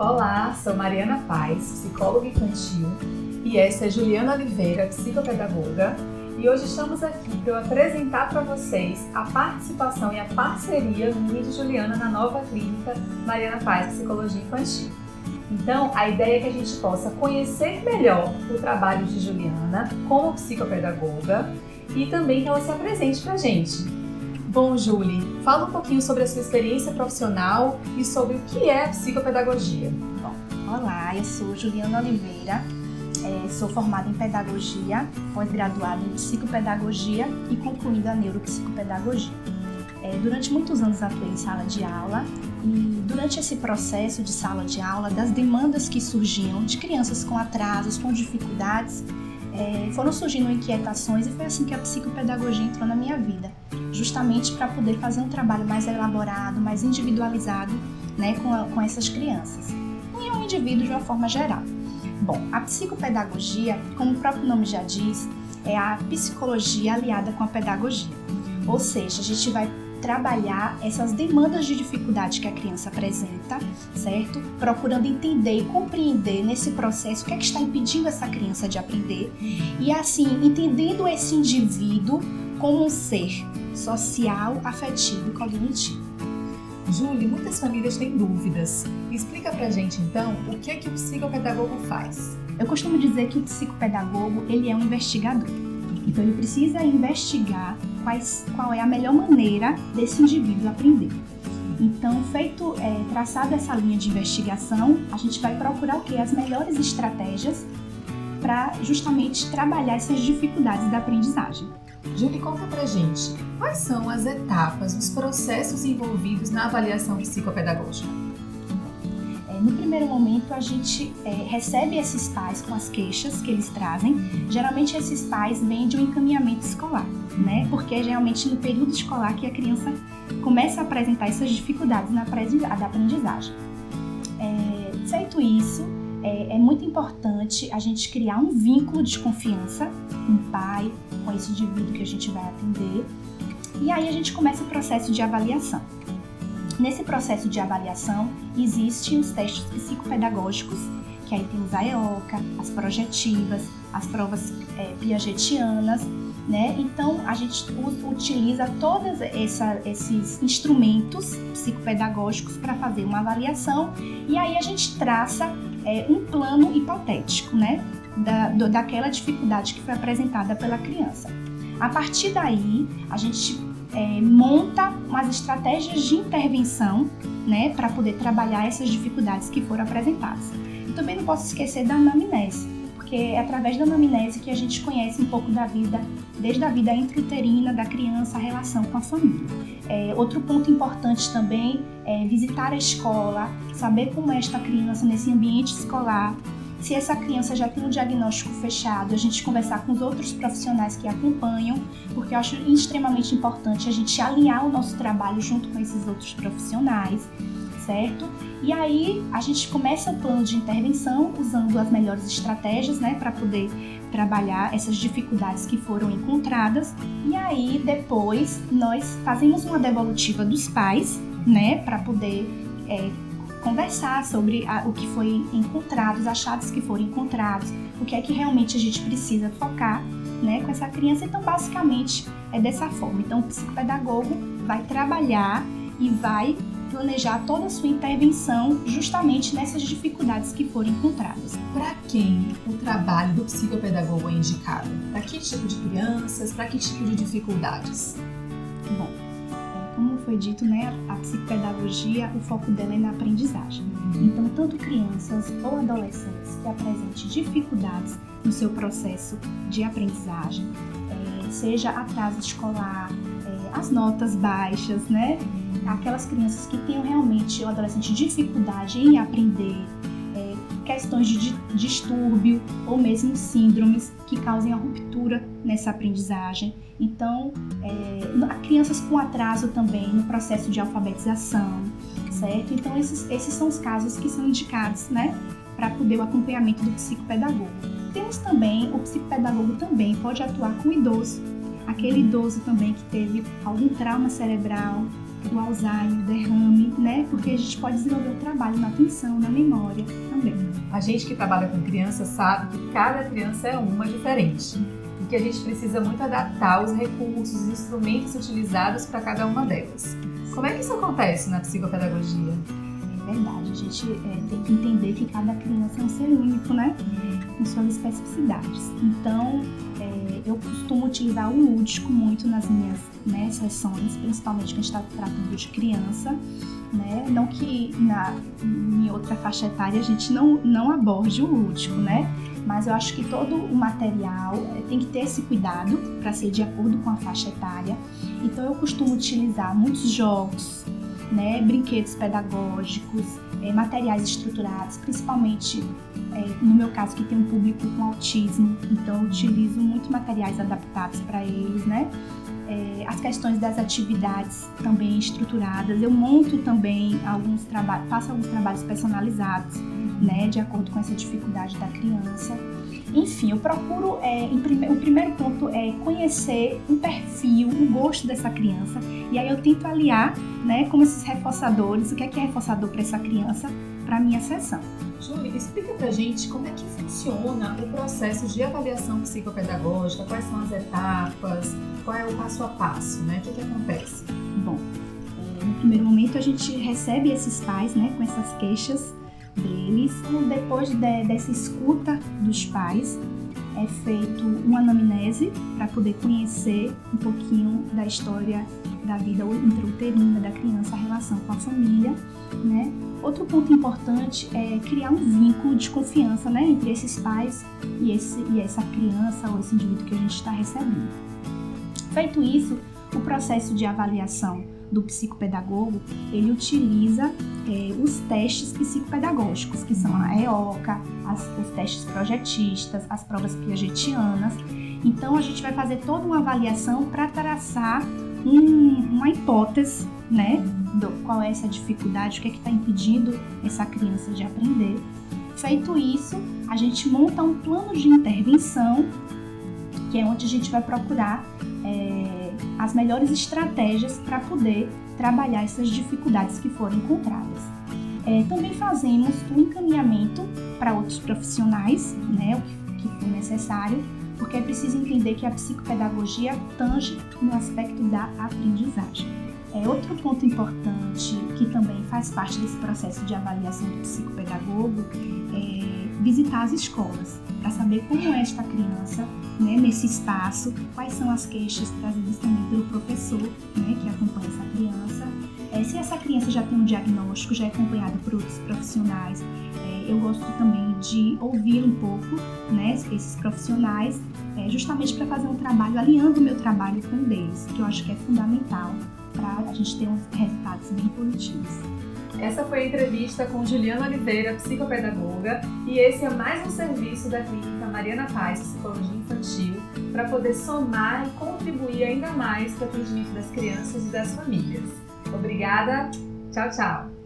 Olá, sou Mariana Paz, psicóloga infantil, e essa é Juliana Oliveira, psicopedagoga, e hoje estamos aqui para eu apresentar para vocês a participação e a parceria minha de Juliana na nova clínica Mariana Paz Psicologia Infantil. Então, a ideia é que a gente possa conhecer melhor o trabalho de Juliana como psicopedagoga e também que ela se apresente para a gente. Bom, Julie, fala um pouquinho sobre a sua experiência profissional e sobre o que é psicopedagogia. Bom, olá, eu sou Juliana Oliveira, é, sou formada em pedagogia, pós-graduada em psicopedagogia e concluída a neuropsicopedagogia. É, durante muitos anos atuei em sala de aula e durante esse processo de sala de aula, das demandas que surgiam de crianças com atrasos, com dificuldades, é, foram surgindo inquietações e foi assim que a psicopedagogia entrou na minha vida, justamente para poder fazer um trabalho mais elaborado, mais individualizado né, com, a, com essas crianças e um indivíduo de uma forma geral. Bom, a psicopedagogia, como o próprio nome já diz, é a psicologia aliada com a pedagogia. Ou seja, a gente vai trabalhar essas demandas de dificuldade que a criança apresenta, certo? Procurando entender e compreender nesse processo o que é que está impedindo essa criança de aprender e assim entendendo esse indivíduo como um ser social, afetivo e cognitivo. Julie, muitas famílias têm dúvidas. Explica pra gente então o que é que o psicopedagogo faz. Eu costumo dizer que o psicopedagogo ele é um investigador. Então ele precisa investigar quais, qual é a melhor maneira desse indivíduo aprender. Então, feito, é, traçada essa linha de investigação, a gente vai procurar o que? As melhores estratégias para justamente trabalhar essas dificuldades da aprendizagem. Julie, conta pra gente, quais são as etapas, os processos envolvidos na avaliação psicopedagógica? No primeiro momento, a gente é, recebe esses pais com as queixas que eles trazem. Geralmente, esses pais vêm de um encaminhamento escolar, né? Porque é geralmente no período escolar que a criança começa a apresentar essas dificuldades na aprendizagem. É, feito isso, é, é, muito importante a gente criar um vínculo de confiança com o pai, com esse indivíduo que a gente vai atender. E aí a gente começa o processo de avaliação. Nesse processo de avaliação, existem os testes psicopedagógicos, que aí temos a EOCA, as projetivas, as provas é, piagetianas, né? Então, a gente utiliza todos esses instrumentos psicopedagógicos para fazer uma avaliação e aí a gente traça é, um plano hipotético, né? Da, do, daquela dificuldade que foi apresentada pela criança. A partir daí, a gente é, monta umas estratégias de intervenção né, para poder trabalhar essas dificuldades que foram apresentadas. Também não posso esquecer da anamnese, porque é através da anamnese que a gente conhece um pouco da vida, desde a vida intrauterina da criança, a relação com a família. É, outro ponto importante também é visitar a escola, saber como é esta criança nesse ambiente escolar, se essa criança já tem um diagnóstico fechado, a gente conversar com os outros profissionais que acompanham, porque eu acho extremamente importante a gente alinhar o nosso trabalho junto com esses outros profissionais, certo? E aí a gente começa o plano de intervenção usando as melhores estratégias, né, para poder trabalhar essas dificuldades que foram encontradas. E aí depois nós fazemos uma devolutiva dos pais, né, para poder é, conversar sobre a, o que foi encontrado, os achados que foram encontrados, o que é que realmente a gente precisa focar né, com essa criança. Então, basicamente, é dessa forma. Então, o psicopedagogo vai trabalhar e vai planejar toda a sua intervenção justamente nessas dificuldades que foram encontradas. Para quem o trabalho do psicopedagogo é indicado? Para que tipo de crianças? Para que tipo de dificuldades? Bom, foi dito, né, a psicopedagogia, o foco dela é na aprendizagem. Então, tanto crianças ou adolescentes que apresentem dificuldades no seu processo de aprendizagem, é, seja atraso escolar, é, as notas baixas, né, aquelas crianças que tenham realmente o adolescente dificuldade em aprender, questões de distúrbio ou mesmo síndromes que causem a ruptura nessa aprendizagem. Então, é, crianças com atraso também no processo de alfabetização, certo? Então, esses, esses são os casos que são indicados, né, para poder o acompanhamento do psicopedagogo. Temos também, o psicopedagogo também pode atuar com idoso, aquele idoso também que teve algum trauma cerebral, do Alzheimer, derrame, né? Porque a gente pode desenvolver o trabalho na atenção, na memória também. A gente que trabalha com criança sabe que cada criança é uma diferente e que a gente precisa muito adaptar os recursos e instrumentos utilizados para cada uma delas. Como é que isso acontece na psicopedagogia? É verdade, a gente é, tem que entender que cada criança é um ser único, né? Com suas especificidades. Então, utilizar o lúdico muito nas minhas né, sessões, principalmente quando a gente está tratando de criança. Né? Não que na, em outra faixa etária a gente não, não aborde o lúdico, né? Mas eu acho que todo o material é, tem que ter esse cuidado para ser de acordo com a faixa etária. Então eu costumo utilizar muitos jogos, né, brinquedos pedagógicos, é, materiais estruturados, principalmente é, no meu caso que tem um público com autismo, então eu utilizo muito materiais adaptados para eles, né? É, as questões das atividades também estruturadas, eu monto também alguns trabalhos, faço alguns trabalhos personalizados, né, de acordo com essa dificuldade da criança. Enfim, eu procuro, é, prime o primeiro ponto é conhecer um perfil, um gosto dessa criança, e aí eu tento aliar, né, com esses reforçadores, o que é que é reforçador para essa criança, para a minha sessão. Júlia, explica pra gente como é que funciona o processo de avaliação psicopedagógica, quais são as etapas, qual é o passo a passo, né? O que, que acontece? Bom, é, no primeiro momento a gente recebe esses pais, né, com essas queixas deles. Depois de, dessa escuta dos pais, é feito uma anamnese para poder conhecer um pouquinho da história da vida intrauterina da criança, a relação com a família, né? Outro ponto importante é criar um vínculo de confiança, né, entre esses pais e, esse, e essa criança ou esse indivíduo que a gente está recebendo. Feito isso, o processo de avaliação do psicopedagogo, ele utiliza é, os testes psicopedagógicos, que são a EOCA, as, os testes projetistas, as provas piagetianas. Então, a gente vai fazer toda uma avaliação para traçar um, uma hipótese, né, do qual é essa dificuldade, o que é que está impedindo essa criança de aprender. Feito isso, a gente monta um plano de intervenção, que é onde a gente vai procurar é, as melhores estratégias para poder trabalhar essas dificuldades que foram encontradas. É, também fazemos o um encaminhamento para outros profissionais, né, o que, que for necessário, porque é preciso entender que a psicopedagogia tange no aspecto da aprendizagem. É, outro ponto importante que também faz parte desse processo de avaliação do psicopedagogo é visitar as escolas, para saber como é esta criança né, nesse espaço, quais são as queixas trazidas também pelo professor né, que acompanha essa criança. É, se essa criança já tem um diagnóstico, já é acompanhada por outros profissionais, é, eu gosto também de ouvir um pouco né, esses profissionais, é, justamente para fazer um trabalho, alinhando o meu trabalho com o deles, que eu acho que é fundamental para a gente ter uns resultados bem positivos. Essa foi a entrevista com Juliana Oliveira, psicopedagoga, e esse é mais um serviço da Clínica Mariana Paz, Psicologia Infantil, para poder somar e contribuir ainda mais para o atendimento das crianças e das famílias. Obrigada, tchau, tchau!